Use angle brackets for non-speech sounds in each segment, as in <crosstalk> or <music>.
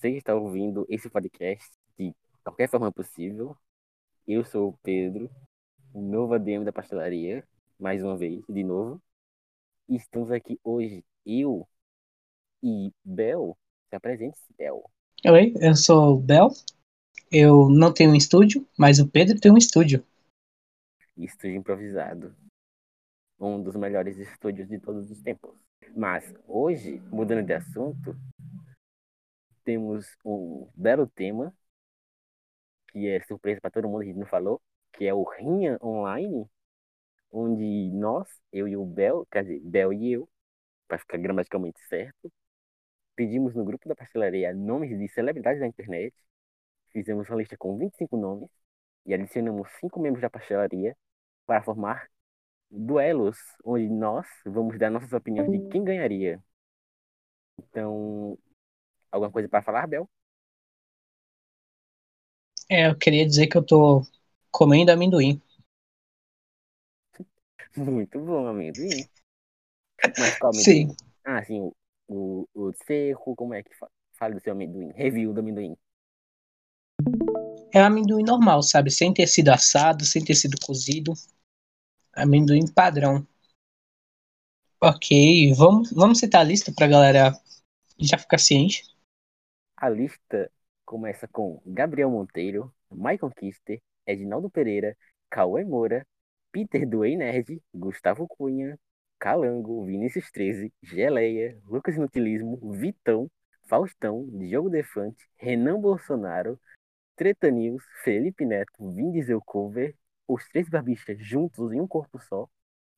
você está ouvindo esse podcast de qualquer forma possível. Eu sou o Pedro, o novo ADM da pastelaria, mais uma vez, de novo. E estamos aqui hoje, eu e Bel. Se apresente, Bel. Oi, eu sou o Bel. Eu não tenho um estúdio, mas o Pedro tem um estúdio. Estúdio improvisado. Um dos melhores estúdios de todos os tempos. Mas hoje, mudando de assunto, temos um belo tema, que é surpresa para todo mundo, a gente não falou, que é o Rinha Online, onde nós, eu e o Bel, quer dizer, Bel e eu, para ficar gramaticalmente certo, pedimos no grupo da pastelaria nomes de celebridades da internet, fizemos uma lista com 25 nomes e adicionamos cinco membros da pastelaria para formar duelos, onde nós vamos dar nossas opiniões de quem ganharia. Então, alguma coisa para falar, Bel? É, eu queria dizer que eu tô comendo amendoim. <laughs> Muito bom, amendoim. Mas qual amendoim? Sim. Ah, sim, o, o, o seco, como é que fala? Fala do seu amendoim. Review do amendoim. É amendoim normal, sabe? Sem ter sido assado, sem ter sido cozido. Amendoim padrão. Ok, vamos, vamos citar a lista pra galera já ficar ciente. A lista começa com Gabriel Monteiro, Michael Kister, Edinaldo Pereira, Cauê Moura, Peter do Nerd, Gustavo Cunha, Calango, Vinícius 13, Geleia, Lucas Inutilismo, Vitão, Faustão, Diogo Defante, Renan Bolsonaro, Treta News, Felipe Neto, Vin Diesel Cover, Os Três Barbistas Juntos em um Corpo Só,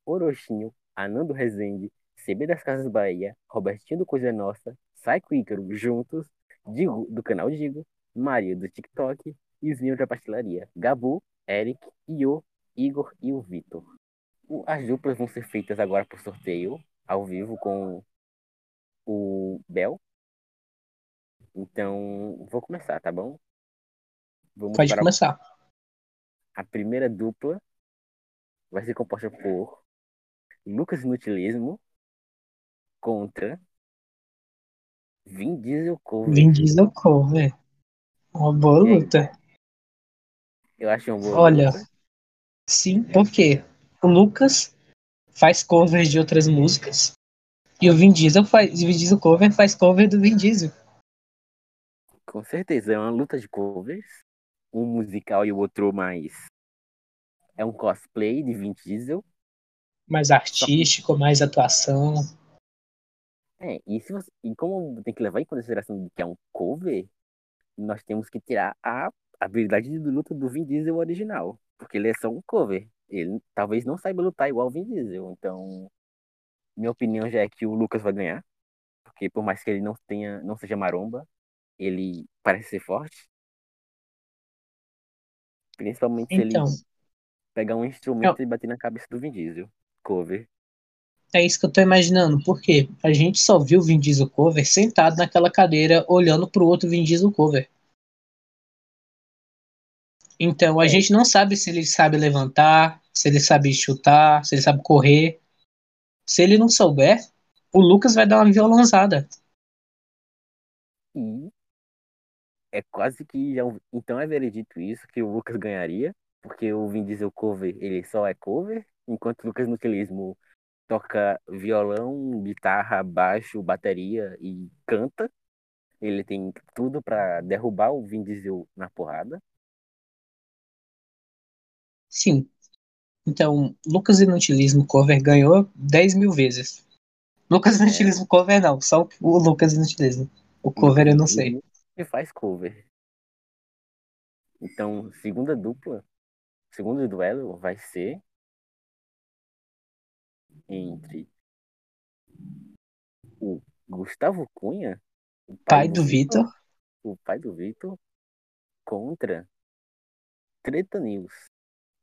Orochinho, Anando Rezende, CB das Casas Bahia, Robertinho do Coisa Nossa, Psycho Ícaro Juntos, Digo do canal Digo, Maria do TikTok e os membros da pastelaria, Gabu, Eric, Io, Igor e o Vitor. As duplas vão ser feitas agora por sorteio, ao vivo, com o Bel. Então, vou começar, tá bom? Vamos Pode para começar. a primeira dupla. Vai ser composta por Lucas Inutilismo contra Vin Diesel Cover. Vin Diesel cover. Uma boa luta. Eu acho uma boa Olha, luta. sim, porque o Lucas faz covers de outras músicas e o Vin Diesel faz, o Vin Diesel cover faz cover do Vin Diesel. Com certeza, é uma luta de covers. Um musical e o outro mais. É um cosplay de Vin Diesel. Mais artístico, mais atuação. É, e, se você- e como tem que levar em consideração que é um cover, nós temos que tirar a habilidade de luta do Vin Diesel original. Porque ele é só um cover. Ele talvez não saiba lutar igual o Vin Diesel. Então, minha opinião já é que o Lucas vai ganhar. Porque por mais que ele não tenha, não seja maromba, ele parece ser forte. Principalmente se Então, ele pegar um instrumento e bater na cabeça do Vin Diesel. Cover. É isso que eu tô imaginando. Porque a gente só viu o Vin Diesel cover sentado naquela cadeira olhando pro outro Vin Diesel cover. Então a É. gente não sabe se ele sabe levantar, se ele sabe chutar, se ele sabe correr. Se ele não souber, o Lucas vai dar uma violãozada. E é quase que já. Então é veredito isso, que o Lucas ganharia. Porque o Vin Diesel cover, ele só é cover. Enquanto o Lucas no Utilismo toca violão, guitarra, baixo, bateria e canta. Ele tem tudo pra derrubar o Vin Diesel na porrada. Sim. Então, Lucas Inutilismo cover ganhou 10 mil vezes. Lucas É. Inutilismo cover não, só o Lucas Inutilismo. O cover eu não sei. E faz cover. Então, segunda dupla, segundo duelo vai ser entre o Gustavo Cunha, o Pai do Vitor, o pai do Vitor, contra Treta News.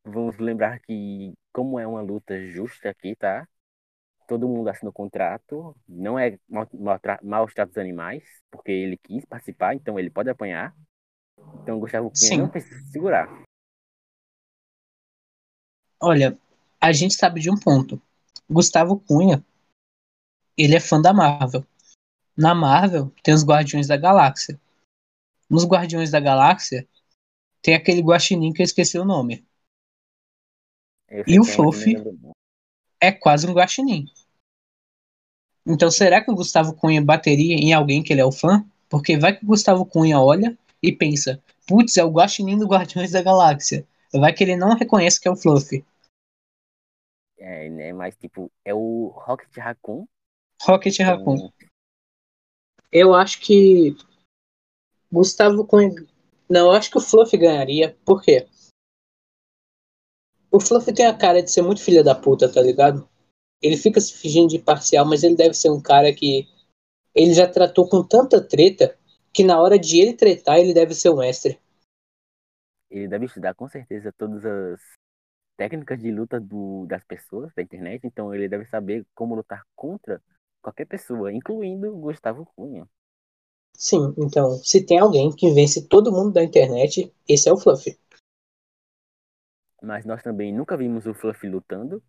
Vamos lembrar que, como é uma luta justa aqui, tá? Todo mundo assina o contrato, não é maus tratos animais, porque ele quis participar, então ele pode apanhar. Então Gustavo Cunha Sim. não precisa se segurar. olha, a gente sabe de um ponto. Gustavo Cunha, ele é fã da Marvel. Na Marvel tem os Guardiões da Galáxia. nos Guardiões da Galáxia tem aquele guaxinim que eu esqueci o nome. Eu E o é, Fluffy? É quase um guaxinim. Então será que o Gustavo Cunha bateria em alguém que ele é o fã? Porque vai que o Gustavo Cunha olha e pensa, putz, é o guaxinim do Guardiões da Galáxia. Vai que ele não reconhece que é o Fluffy. É, né? Mas, tipo, é o Rocket Raccoon. Rocket então, Raccoon. Eu acho que Gustavo Cunha. Não, eu acho que o Fluffy ganharia. Por quê? O Fluffy tem a cara de ser muito filha da puta, tá ligado? Ele fica se fingindo de parcial, mas ele deve ser um cara que. Ele já tratou com tanta treta que na hora de ele tretar, ele deve ser um mestre. ele deve estudar com certeza todas as técnicas de luta do, das pessoas da internet. Então, ele deve saber como lutar contra qualquer pessoa, incluindo Gustavo Cunha. Sim, então, se tem alguém que vence todo mundo da internet, esse é o Fluffy. Mas nós também nunca vimos o Fluffy lutando.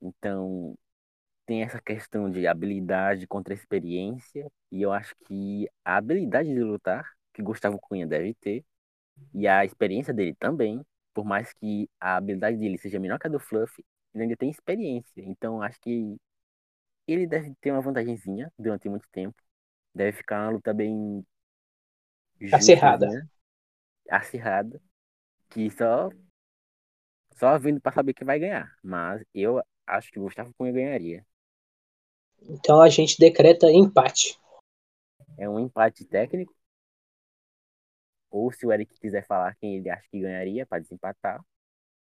Então, tem essa questão de habilidade contra experiência. E eu acho que a habilidade de lutar, que Gustavo Cunha deve ter, e a experiência dele também, por mais que a habilidade dele seja menor que a do Fluffy, ele ainda tem experiência. Então, acho que ele deve ter uma vantagenzinha durante muito tempo. Deve ficar uma luta bem Acirrada. justazinha, acirrada, que só só vindo para saber que vai ganhar. Mas eu acho que o Gustavo Cunha ganharia. Então a gente decreta empate. É um empate técnico. Ou se o Eric quiser falar quem ele acha que ganharia para desempatar,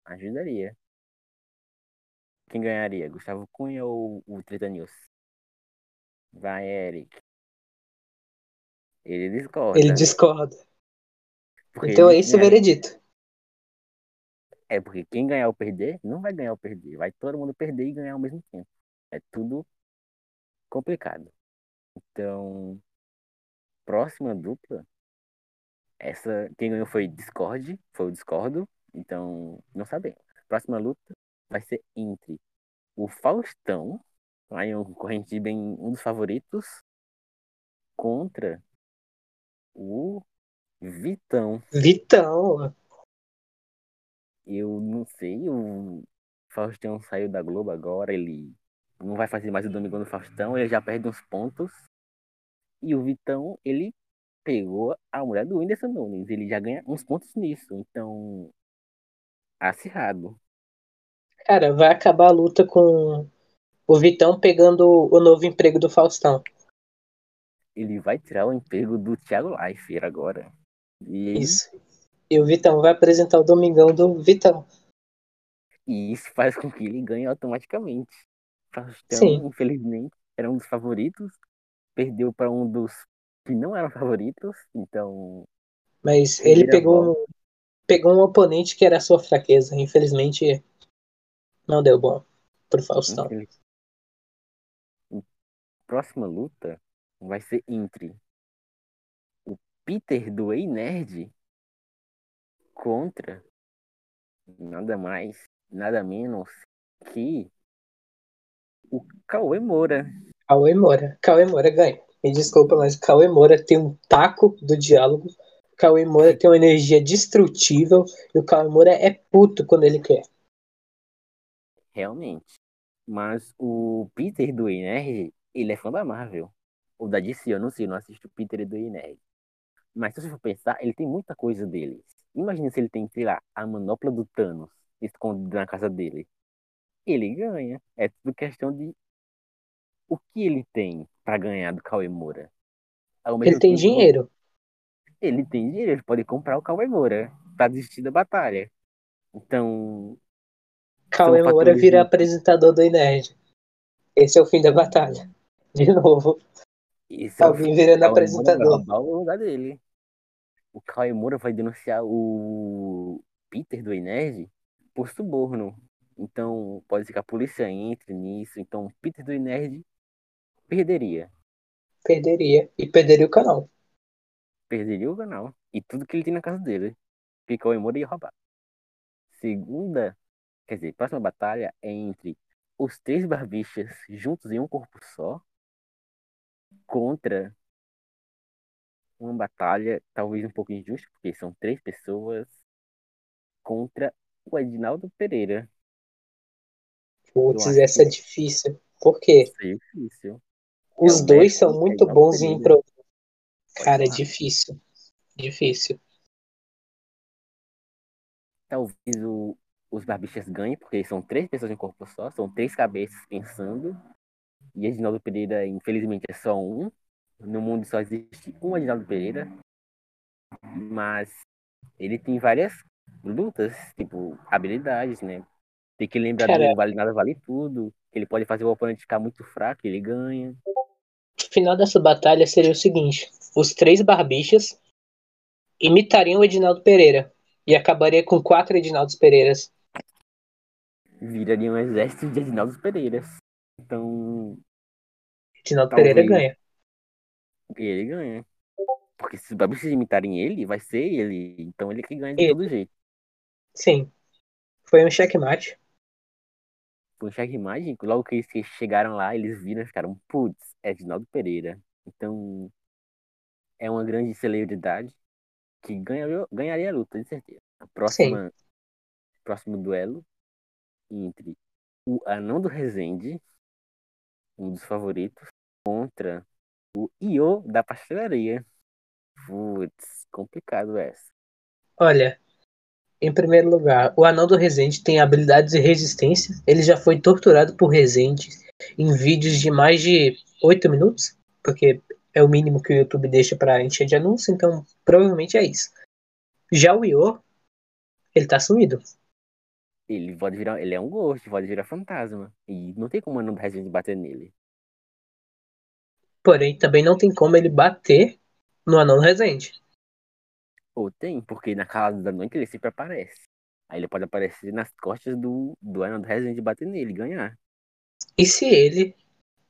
ajudaria. Quem ganharia? Gustavo Cunha ou o Treta News? Vai, Eric. Ele discorda. Ele discorda. porque Então é esse o veredito. É porque quem ganhar ou perder, não vai ganhar ou perder. Vai todo mundo perder e ganhar ao mesmo tempo. É tudo complicado. Então, próxima dupla. Essa, quem ganhou foi Discord, foi o Discordo. Então, não sabemos. Próxima luta vai ser entre o Faustão, aí um concorrente bem um dos favoritos, contra o Vitão. Vitão. Eu não sei, o Faustão saiu da Globo agora, ele não vai fazer mais o Domingão do Faustão, ele já perde uns pontos. E o Vitão, ele pegou a mulher do Whindersson Nunes, ele já ganha uns pontos nisso. Então, acirrado. Cara, vai acabar a luta com o Vitão pegando o novo emprego do Faustão. Ele vai tirar o emprego do Thiago Leifert agora. E, Isso. E o Vitão vai apresentar o Domingão do Vitão. e isso faz com que ele ganhe automaticamente. Faustão, Sim. infelizmente, era um dos favoritos. Perdeu para um dos que não eram favoritos. Então, Mas ele pegou um, pegou um oponente que era a sua fraqueza. Infelizmente, não deu bom pro Faustão. Próxima luta vai ser entre o Peter do Ei Nerd contra nada mais, nada menos que o Cauê Moura. Cauê Moura. Cauê Moura ganha. Me desculpa, mas Cauê Moura tem um taco do diálogo. Cauê Moura tem uma energia destrutível. E o Cauê Moura é puto quando ele quer. Realmente. Mas o Peter do Ei Nerd, ele é fã da Marvel. O da DC, eu não sei, eu não assisto o Peter do Ei Nerd. Mas se você for pensar, ele tem muita coisa dele. Imagina se ele tem, sei lá, a manopla do Thanos escondida na casa dele. Ele ganha. É tudo questão de o que ele tem pra ganhar do Cauê Moura. Ele tem tempo, dinheiro. Ele tem dinheiro, ele pode comprar o Cauê Moura pra desistir da batalha. Então, Cauê Moura vira de- apresentador do Nerd. Esse é o fim da batalha. <laughs> De novo. esse é o Alguém virando Cauê vai apresentador. roubar o lugar dele. O Cauê Moura vai denunciar o Peter do Enerd por suborno. Então, pode ser que a polícia entre nisso. Então, o Peter do Enerd perderia. Perderia. E perderia o canal. Perderia o canal. E tudo que ele tem na casa dele. Porque o Moura ia roubar. Segunda, quer dizer, próxima batalha é entre os três barbichas juntos em um corpo só contra uma batalha talvez um pouco injusta, porque são três pessoas contra o Edinaldo Pereira. Putz, essa é que- difícil. Por quê? Isso é difícil. Os É dois são muito Edinaldo bons em improviso. Cara, é difícil. Difícil. Talvez o, os barbichas ganhem, porque são três pessoas em corpo só, são três cabeças pensando. E Edinaldo Pereira, infelizmente, é só um. No mundo só existe um Edinaldo Pereira. Mas ele tem várias lutas, tipo, habilidades, né? Tem que lembrar Cara- do Vale Nada Vale Tudo. Ele pode fazer o oponente ficar muito fraco, ele ganha. O final dessa batalha seria o seguinte: os três barbichas imitariam o Edinaldo Pereira. E acabaria com quatro Edinaldos Pereiras. Viraria um exército de Edinaldo Pereiras. Então, Edinaldo Talvez. Pereira ganha. ele ganha. Porque se os barbichas imitarem ele, vai ser ele. Então ele que ganha de Ele. todo jeito. Sim. Foi um checkmate. Foi um checkmate, logo que eles chegaram lá, eles viram e ficaram, putz, é Edinaldo Pereira. Então, é uma grande celebridade que ganharia, ganharia a luta, de certeza. A próxima, próximo duelo entre o Anão do Resende, um dos favoritos, contra o Io da Pastelaria. Putz, complicado essa. Olha, em primeiro lugar, o Anão do Resende tem habilidades de resistência. Ele já foi torturado por Resende em vídeos de mais de 8 minutos, porque é o mínimo que o YouTube deixa pra encher de anúncio, então provavelmente é isso. Já o Io, ele tá sumido. Ele pode virar, ele é um ghost, pode virar fantasma. E não tem como o Anão do Resende bater nele. Porém, também não tem como ele bater no Anão do Resende. Ou tem, porque na casa da noite ele sempre aparece. Aí ele pode aparecer nas costas do, do Anão do Resende e bater nele e ganhar. E se ele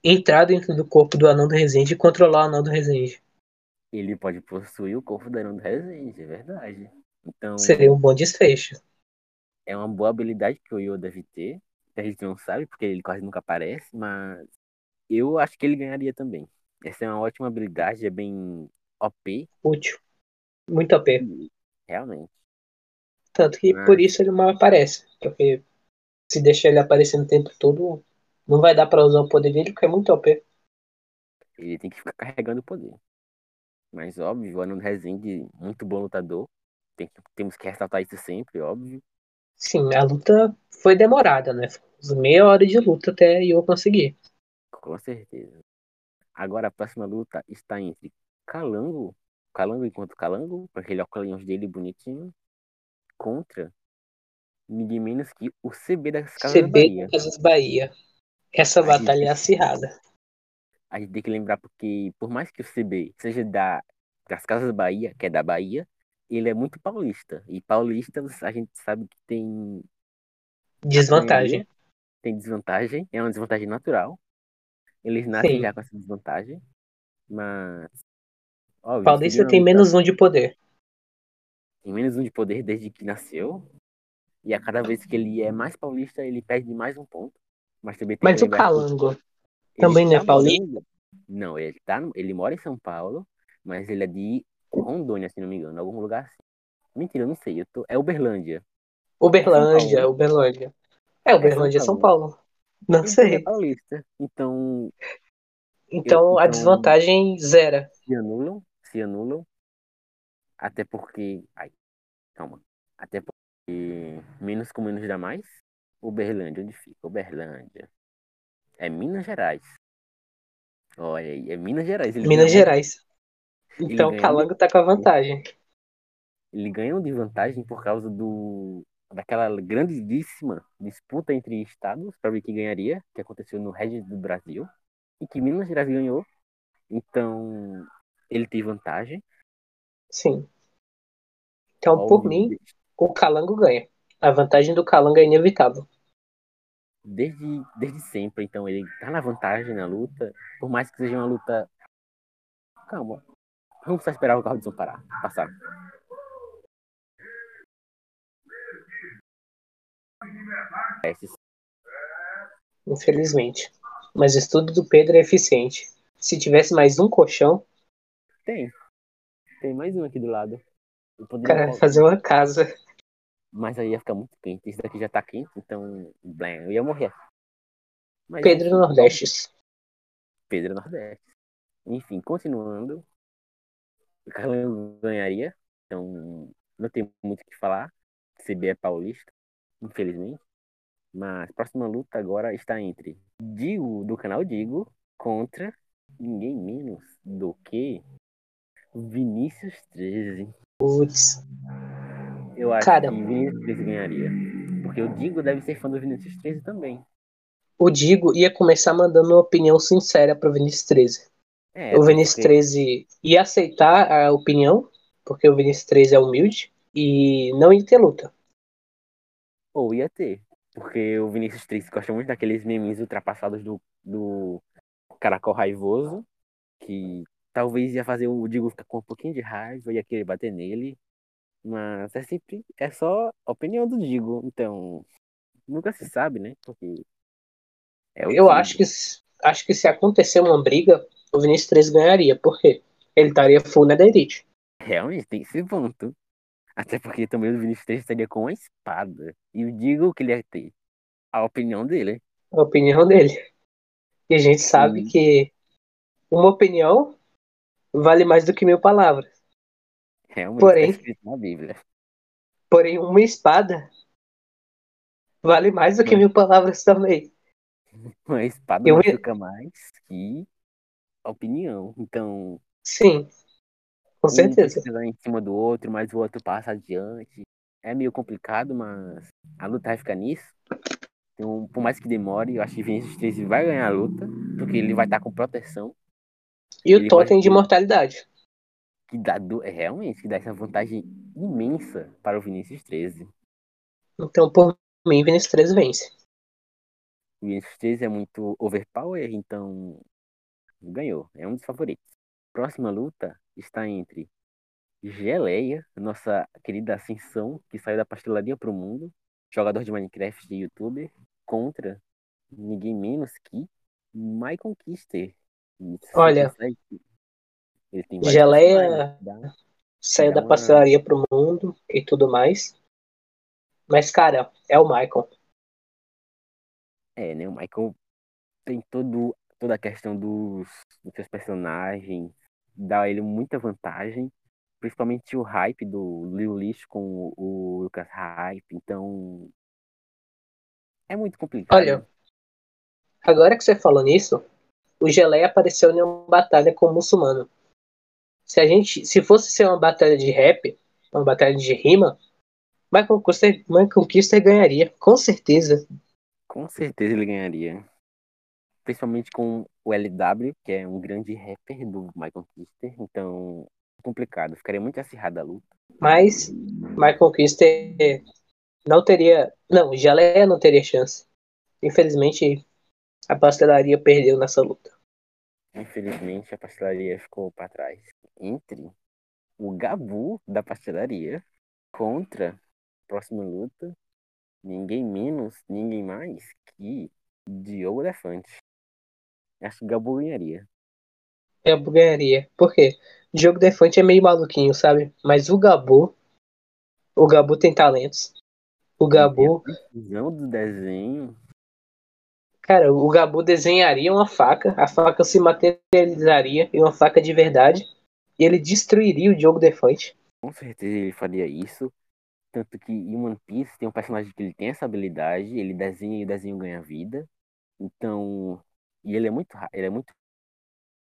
entrar dentro do corpo do Anão do Resende e controlar o Anão do Resende? Ele pode possuir o corpo do Anão do Resende, é verdade. Então, Seria um bom desfecho. é uma boa habilidade que o Yo deve ter. A gente não sabe, porque ele quase nunca aparece, mas eu acho que ele ganharia também. Essa é uma ótima habilidade, é bem OP, Útil. Muito OP. realmente. Tanto que por isso ele mal aparece. Porque se deixar ele aparecendo o tempo todo, não vai dar pra usar o poder dele, porque é muito OP. Ele tem que ficar carregando o poder. Mas óbvio, o Anão do Resende, muito bom lutador. Tem que- temos que ressaltar isso sempre, óbvio. Sim, a luta foi demorada, né? Foi meia hora de luta até eu conseguir. Com certeza. Agora a próxima luta está entre Calango, Calango enquanto Calango, com aquele óculos dele bonitinho, contra ninguém menos que o CB das Casas CB Bahia. Casas Bahia. Essa A batalha gente- é acirrada. A gente tem que lembrar porque, por mais que o CB seja da, das Casas Bahia, que é da Bahia, ele é muito paulista. E paulistas a gente sabe que tem Desvantagem. tem desvantagem, é uma desvantagem natural. Eles nascem Sim. já com essa desvantagem, mas. Paulista tem menos um de poder. tem menos um de poder desde que nasceu. E a cada vez que ele é mais paulista, ele perde mais um ponto. Mas também tem Mas o Calango também não é paulista? Não, ele, tá, ele mora em São Paulo, mas ele é de Rondônia, se não me engano, algum lugar assim. Mentira, eu não sei. Eu tô... É Uberlândia. Uberlândia, Paulo. Uberlândia. É, Uberlândia é São Paulo. Não Então ele é sei. paulista. Então, Então a então- desvantagem zera. se anulam, se anulam. Até porque. Ai, calma. Até porque menos com menos dá mais. Uberlândia, onde fica? Uberlândia. É Minas Gerais. Olha aí, é Minas Gerais. Ele Minas ganhou- Gerais. Então o Calango tá com a vantagem. Ele ganhou de vantagem por causa do daquela grandíssima disputa entre estados para ver quem ganharia, que aconteceu no Regis do Brasil, e que Minas Gerais ganhou. Então, ele tem vantagem. Sim. Então, por mim, o Calango ganha. A vantagem do Calango é inevitável. desde, desde sempre. Então ele tá na vantagem na luta. Por mais que seja uma luta. Calma. Vamos só esperar o carro de som parar. Passar. Infelizmente. Mas o estudo do Pedro é eficiente. Se tivesse mais um colchão, Tem. Tem mais um aqui do lado. Cara colocar- fazer uma casa. Mas aí ia ficar muito quente. Esse daqui já tá quente, então. Blém, eu ia morrer. Mas, Pedro enfim, Nordeste. Pedro Nordeste. Enfim, continuando. O Carlinhos ganharia. Então, não tem muito o que falar. CB é paulista, infelizmente. Mas a próxima luta agora está entre Digo, do canal Digo, contra ninguém menos do que Vinícius 13. Putz. Eu acho Cara. que Vinícius 13 ganharia. Porque o Digo deve ser fã do Vinícius 13 também. O Digo ia começar mandando uma opinião sincera pro Vinícius 13. É, o Vinícius porque- 13 ia aceitar a opinião, porque o Vinícius 13 é humilde, e não ia ter luta. Ou ia ter. Porque o Vinícius 13 gosta muito daqueles memes ultrapassados do, do Caracol Raivoso. Que talvez ia fazer o Digo ficar com um pouquinho de raiva, ia querer bater nele. Mas é sempre. É só a opinião do Digo. Então. Nunca se sabe, né? Porque. É Eu Digo. acho que, acho que se acontecer uma briga, o Vinícius 13 ganharia. Por quê? Ele estaria full na Elite. Realmente tem esse ponto. Até porque também o Vinícius 13 estaria com uma espada. E o Digo que ele ia ter. A opinião dele. A opinião dele. E a gente sabe Sim. que uma opinião vale mais do que mil palavras. Realmente Porém- tá escrito na Bíblia. Porém, uma espada vale mais do que Mas- mil palavras também. <laughs> Uma espada Eu- machuca mais que opinião. Então, Sim, com um certeza. precisa em cima do outro, mas o outro passa adiante. É meio complicado, mas a luta vai ficar nisso. Então, por mais que demore, eu acho que Vinícius 13 vai ganhar a luta, porque ele vai estar com proteção, E o ele totem pode- de mortalidade. que dá do- é realmente que dá essa vantagem imensa para o Vinícius 13. Então, por mim, Vinícius 13 vence. O Vinícius 13 é muito overpower, então ganhou. É um dos favoritos. Próxima luta está entre Geleia, nossa querida Ascensão, que saiu da pastelaria pro mundo, jogador de Minecraft e youtuber, contra ninguém menos que Michael Kister. Olha, Geleia- personagens, dá- Saiu da uma- pastelaria pro mundo e tudo mais. Mas, cara, é o Michael. É, né? O Michael tem todo, toda a questão dos, dos seus personagens, dá a ele muita vantagem, principalmente o hype do Lil Lixo com o, o Lucas Hype, então é muito complicado. Olha, agora que você falou nisso, o Geleia apareceu em uma batalha com o muçulmano. Se a gente, se fosse ser uma batalha de rap, uma batalha de rima, Michael Kister, Michael Kister ganharia, com certeza. com certeza ele ganharia. Principalmente com o LW, que é um grande rapper do Michael Kister, então complicado, ficaria muito acirrada a luta. Mas Michael Kister não teria, não, Geleia não teria chance. Infelizmente, a pastelaria perdeu nessa luta. Infelizmente, a pastelaria ficou para trás. Entre o Gabu da pastelaria contra a próxima luta, ninguém menos, ninguém mais que Diogo Elefante. Acho que o Gabu ganharia. Eu ganharia. Por quê? O jogo Defante é meio maluquinho, sabe? Mas o Gabu. O Gabu tem talentos. O Gabu. Visão do desenho. Cara, o Gabu desenharia uma faca. A faca se materializaria em uma faca de verdade. E ele destruiria o jogo Defante. Com certeza ele faria isso. Tanto que em One Piece tem um personagem que ele tem essa habilidade, ele desenha e o desenho ganha vida. Então, e ele é muito, ele é muito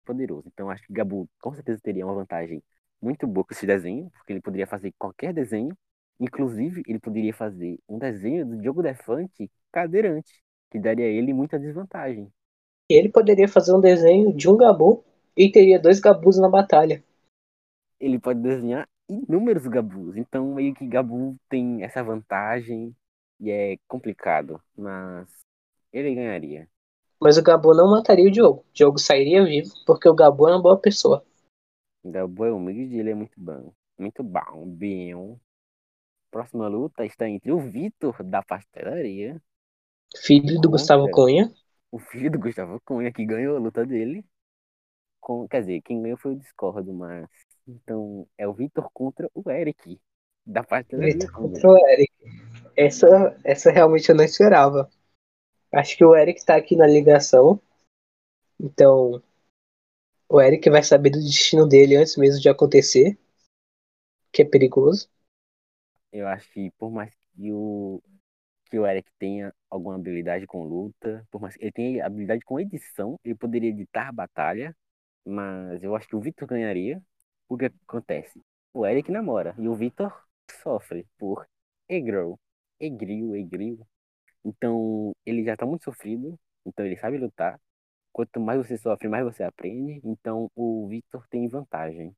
poderoso. Então acho que Gabu com certeza teria uma vantagem muito boa com esse desenho, porque ele poderia fazer qualquer desenho. Inclusive, ele poderia fazer um desenho do Diogo Defante cadeirante, que daria a ele muita desvantagem. Ele poderia fazer um desenho de um Gabu. E teria dois Gabus na batalha. Ele pode desenhar inúmeros Gabus. Então, meio que Gabu tem essa vantagem e é complicado, mas ele ganharia. Mas o Gabu não mataria o Diogo. O Diogo sairia vivo. Porque o Gabu é uma boa pessoa. Gabu é humilde, ele é muito bom. Muito bom, bem. Próxima luta está entre o Vitor da pastelaria, Filho do Contra. Gustavo Cunha. o filho do Gustavo Cunha, que ganhou a luta dele. Com, quer dizer, quem ganhou foi o Discord, mas Então, é o Vitor contra o Eric. Da parte da Vitor contra o Eric. Essa, essa realmente eu não esperava. Acho que o Eric tá aqui na ligação. Então, o Eric vai saber do destino dele antes mesmo de acontecer. Que é perigoso. Eu acho que por mais que o, que o Eric tenha alguma habilidade com luta, por mais que ele tenha habilidade com edição, ele poderia editar a batalha, mas eu acho que o Victor ganharia. O que acontece? O Eric namora e o Victor sofre por Egro, Egril, Egril. Então ele já tá muito sofrido, então ele sabe lutar. Quanto mais você sofre, mais você aprende. Então o Victor tem vantagem.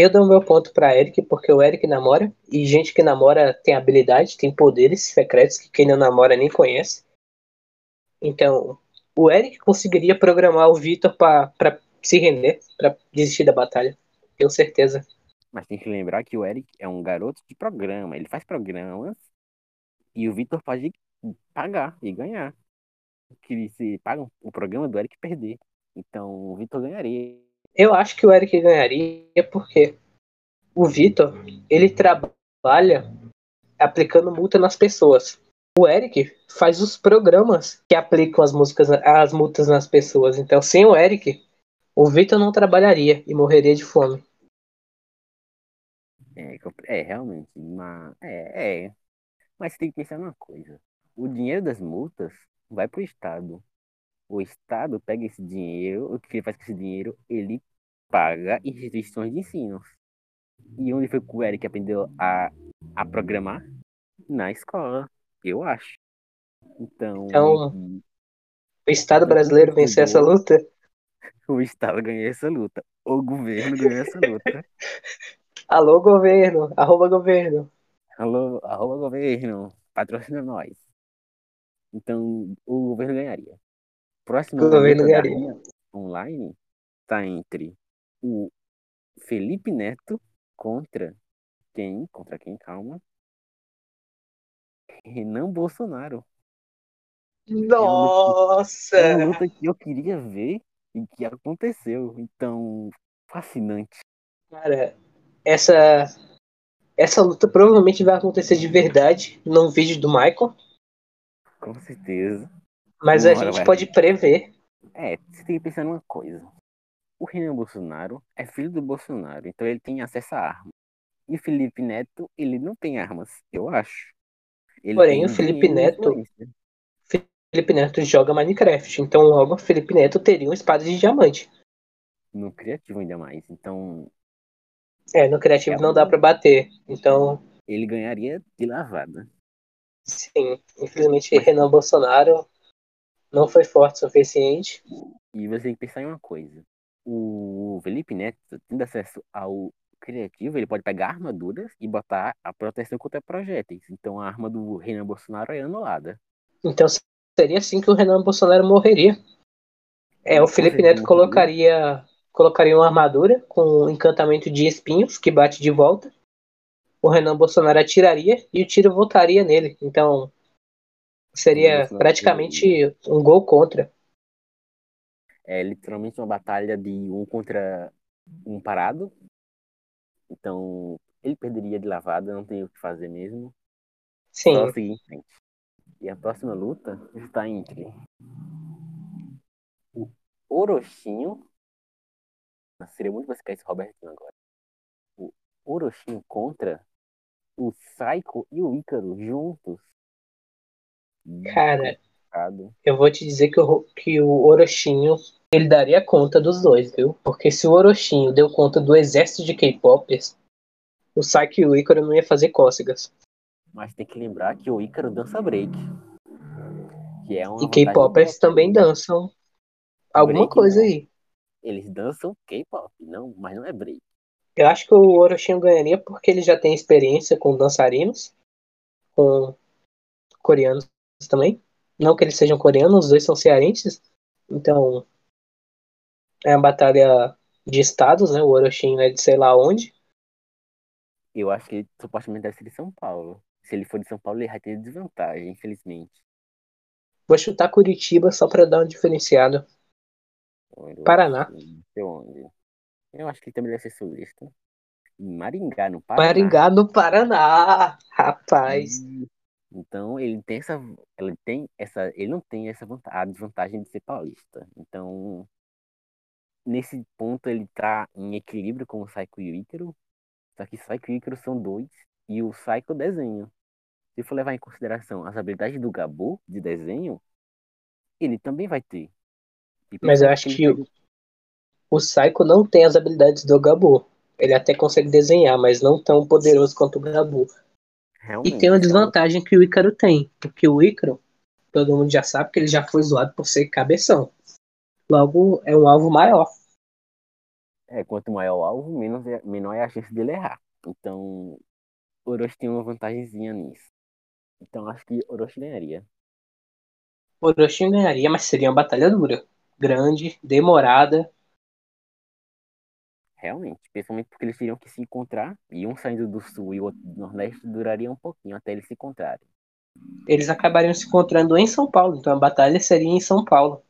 Eu dou meu ponto para Eric, porque o Eric namora, e gente que namora tem habilidade, tem poderes secretos que quem não namora nem conhece. Então, o Eric conseguiria programar o Victor para se render, para desistir da batalha. Tenho certeza. Mas tem que lembrar que o Eric é um garoto de programa, ele faz programas e o Victor pode pagar e ganhar. Que se paga o programa do Eric perder. Então o Victor ganharia. Eu acho que o Eric ganharia porque o Vitor, ele trabalha aplicando multa nas pessoas. O Eric faz os programas que aplicam as músicas, as multas nas pessoas. Então, sem o Eric, o Vitor não trabalharia e morreria de fome. É, é realmente, uma, é, é. Mas tem que pensar numa coisa. O dinheiro das multas vai pro Estado o Estado pega esse dinheiro, o que ele faz com esse dinheiro? Ele paga instituições de ensino. E onde foi que o Eric aprendeu a, a programar? Na escola, eu acho. Então, então o Estado brasileiro venceu essa luta? O Estado ganhou essa luta. O governo ganhou essa luta. <laughs> Alô, governo. Arroba governo. Alô, arroba governo. Patrocina nós. Então, o governo ganharia. Próxima luta da linha online está entre o Felipe Neto contra quem? Contra quem? Calma. Renan Bolsonaro. Nossa! É uma, luta, que eu queria ver e que aconteceu. Então, fascinante. Cara, essa essa luta provavelmente vai acontecer de verdade num vídeo do Michael. Com certeza. Mas a gente pode prever. É, você tem que pensar numa coisa. O Renan Bolsonaro é filho do Bolsonaro, então ele tem acesso a armas. E o Felipe Neto, ele não tem armas, eu acho. Ele Porém, o Felipe Neto. Felipe Neto joga Minecraft, então logo o Felipe Neto teria uma espada de diamante. No criativo ainda mais, então. É, no criativo é não dá para bater, então. Ele ganharia de lavada. Sim, infelizmente Renan Bolsonaro não foi forte o suficiente. E você tem que pensar em uma coisa. O Felipe Neto, tendo acesso ao criativo, ele pode pegar armaduras e botar a proteção contra projéteis. Então a arma do Renan Bolsonaro é anulada. Então seria assim que o Renan Bolsonaro morreria. É, o Felipe Neto colocaria colocaria uma armadura com um encantamento de espinhos que bate de volta. O Renan Bolsonaro atiraria e o tiro voltaria nele. Então Seria praticamente um gol contra. É literalmente uma batalha de um contra um parado. Então, ele perderia de lavada, não tem o que fazer mesmo. Sim. Só seguir em frente. E a próxima luta está entre o Orochinho. Seria muito você esse Robertinho agora. O Orochinho contra o Psycho e o Ícaro juntos Cara, eu vou te dizer que o, que o Orochinho ele daria conta dos dois, viu? Porque se o Orochinho deu conta do exército de K-popers, o Saiki e o Ícaro não ia fazer cócegas. Mas tem que lembrar que o Ícaro dança break. Que é uma e K-popers também dançam alguma break, coisa aí. Eles dançam K-pop, não, mas não é break. Eu acho que o Orochinho ganharia porque ele já tem experiência com dançarinos, com coreanos também. Não que eles sejam coreanos, os dois são cearenses. Então, é uma batalha de estados, né? O Orochin é de sei lá onde. Eu acho que ele supostamente deve ser de São Paulo. Se ele for de São Paulo, ele vai ter desvantagem, infelizmente. Vou chutar Curitiba só para dar uma diferenciada. Paraná. Onde? Eu acho que ele também deve ser sulista. Maringá, no Paraná. Maringá, no Paraná. Rapaz. E- Então ele tem essa, ele tem essa, ele não tem essa vanta- a desvantagem de ser paulista. Então nesse ponto ele tá em equilíbrio com o Psycho e o Ícaro. Só que Psycho e Ícaro são dois e o Psycho desenho. Se for levar em consideração as habilidades do Gabu de desenho, ele também vai ter. E Mas eu acho ele que pega- o Psycho não tem as habilidades do Gabu. Ele até consegue desenhar, mas não tão poderoso quanto o Gabu. E realmente tem uma um- desvantagem que o Ícaro tem. Porque o Ícaro, todo mundo já sabe que ele já foi zoado por ser cabeção. Logo, é um alvo maior. É, quanto maior o alvo, menos é- menor é a chance dele errar. Então, Orochi tem uma vantagemzinha nisso. Então, acho que Orochi ganharia. Orochi ganharia, mas seria uma batalha dura. Grande, demorada. Realmente. Principalmente porque eles teriam que se encontrar. E um saindo do sul e o outro do nordeste duraria um pouquinho até eles se encontrarem. Eles acabariam se encontrando em São Paulo. Então a batalha seria em São Paulo.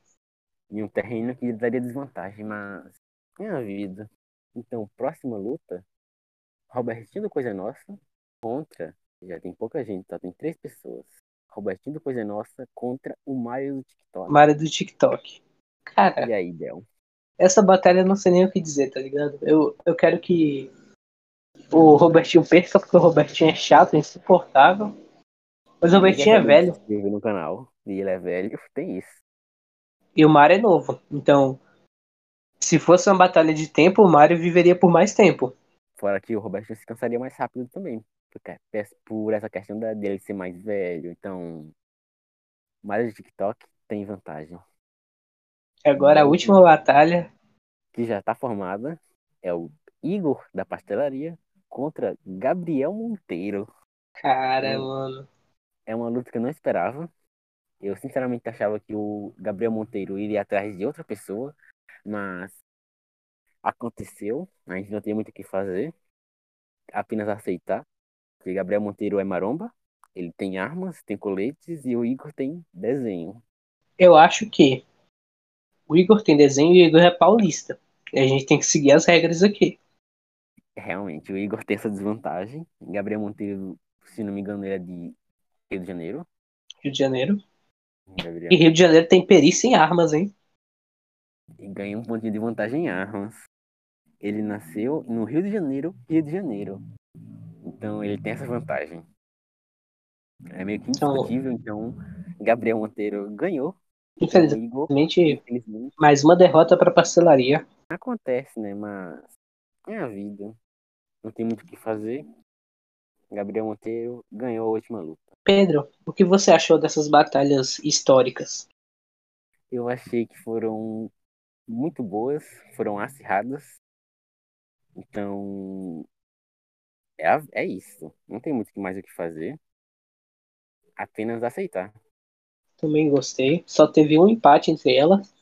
Em um terreno que daria desvantagem, mas. Minha vida. Então, próxima luta. Robertinho do Coisa Nossa contra. Já tem pouca gente, só tem três pessoas. Robertinho do Coisa Nossa contra o Mario do TikTok. Mario do TikTok. Cara, E aí, Del? essa batalha eu não sei nem o que dizer, tá ligado? Eu, eu quero que o Robertinho perca, porque o Robertinho é chato, é insuportável. Mas o Robertinho é velho inscreve no canal e ele é velho, <laughs> tem isso. E o Mario é novo. Então, se fosse uma batalha de tempo, o Mario viveria por mais tempo. Fora que o Robertinho se cansaria mais rápido também. Porque, por essa questão dele ser mais velho. Então, o Mario de TikTok tem vantagem. Agora a última batalha, Que já tá formada é o Igor da pastelaria contra Gabriel Monteiro. cara, Hum. mano. É uma luta que eu não esperava. Eu sinceramente achava que o Gabriel Monteiro iria atrás de outra pessoa, mas aconteceu. A gente não tem muito o que fazer, apenas aceitar. Que Gabriel Monteiro é maromba, ele tem armas, tem coletes e o Igor tem desenho. Eu acho que o Igor tem desenho e o Igor é paulista. E a gente tem que seguir as regras aqui. Realmente, o Igor tem essa desvantagem. Gabriel Monteiro, se não me engano, ele é de Rio de Janeiro. Rio de Janeiro. Gabriel E Rio de Janeiro tem perícia em armas, hein? e ganha um pontinho de vantagem em armas. Ele nasceu no Rio de Janeiro, Rio de Janeiro. Então ele tem essa vantagem. É meio que Então- indiscutível, então Gabriel Monteiro ganhou. Então, Infelizmente, infelizmente, mais uma derrota para pastelaria. acontece, né? Mas é a vida. Não tem muito o que fazer. Gabriel Monteiro ganhou a última luta. Pedro, o que você achou dessas batalhas históricas? Eu achei que foram muito boas, foram acirradas. Então, é, a- é isso. Não tem muito mais o que fazer. Apenas aceitar. Também gostei. Só teve um empate entre elas.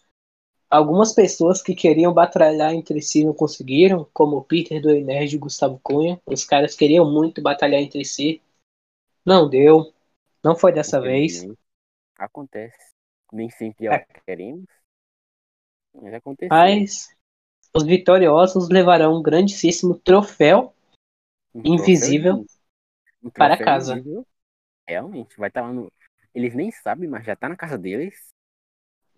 Algumas pessoas que queriam batalhar entre si não conseguiram, como o Peter do Nerd e o Gustavo Cunha. Os caras queriam muito batalhar entre si. Não deu. Não foi dessa vez. Acontece. Nem sempre é o que queremos. Mas aconteceu. Mas os vitoriosos levarão um grandíssimo troféu Um troféu invisível de- um para troféu casa. invisível. Realmente, vai estar lá no. Eles nem sabem, mas já tá na casa deles.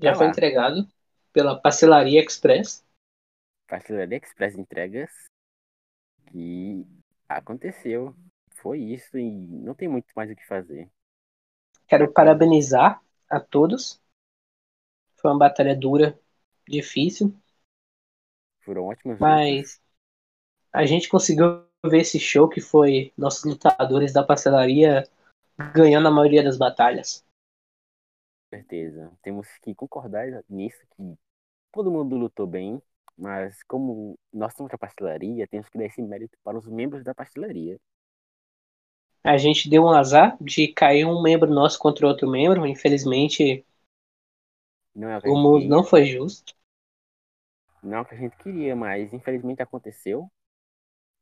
já Tá foi lá. entregado pela Pastelaria Express. Pastelaria Express Entregas. Que aconteceu. Foi isso e não tem muito mais o que fazer. Quero parabenizar a todos. Foi uma batalha dura, difícil, Foram ótimas mas a gente conseguiu ver esse show que foi nossos lutadores da pastelaria ganhando a maioria das batalhas. Com certeza. Temos que concordar nisso que todo mundo lutou bem, mas como nós somos da pastelaria, temos que dar esse mérito para os membros da pastelaria. A gente deu um azar de cair um membro nosso contra outro membro. Infelizmente, Não é o o mundo não foi justo. não é o que a gente queria, mas infelizmente aconteceu.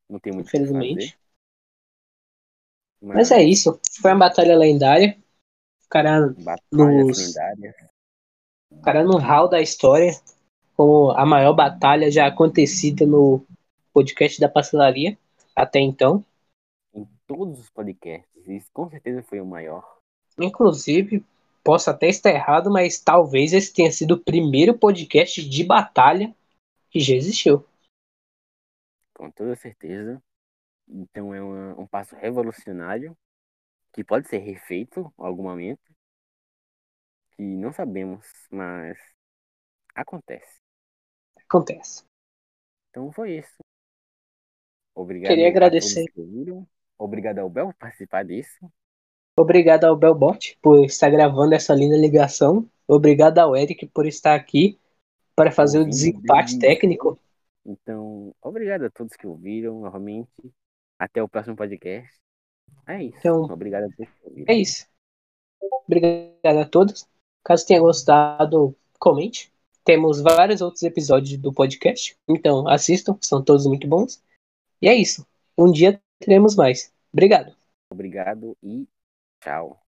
Não tem muito Infelizmente. fazer. Mas é isso. Foi uma batalha lendária. O cara, Batalhas nos- lendárias. o cara no hall da história. como a maior batalha já acontecida no podcast da pastelaria até então. Todos os podcasts, isso com certeza foi o maior. Inclusive, posso até estar errado, mas talvez esse tenha sido o primeiro podcast de batalha que já existiu. Com toda certeza. Então é uma, um passo revolucionário que pode ser refeito em algum momento. Que não sabemos, mas acontece. Acontece. Então foi isso. Obrigado Queria agradecer. Obrigado ao Bel por participar disso. Obrigado ao Belbot por estar gravando essa linda ligação. Obrigado ao Eric por estar aqui para fazer o desempate técnico. Então, obrigado a todos que ouviram novamente. Até o próximo podcast. É isso. Então, obrigado a todos que ouviram. É isso. Obrigado a todos. Caso tenha gostado, comente. Temos vários outros episódios do podcast. Então, assistam, são todos muito bons. E é isso. Um dia teremos mais. Obrigado. Obrigado e tchau.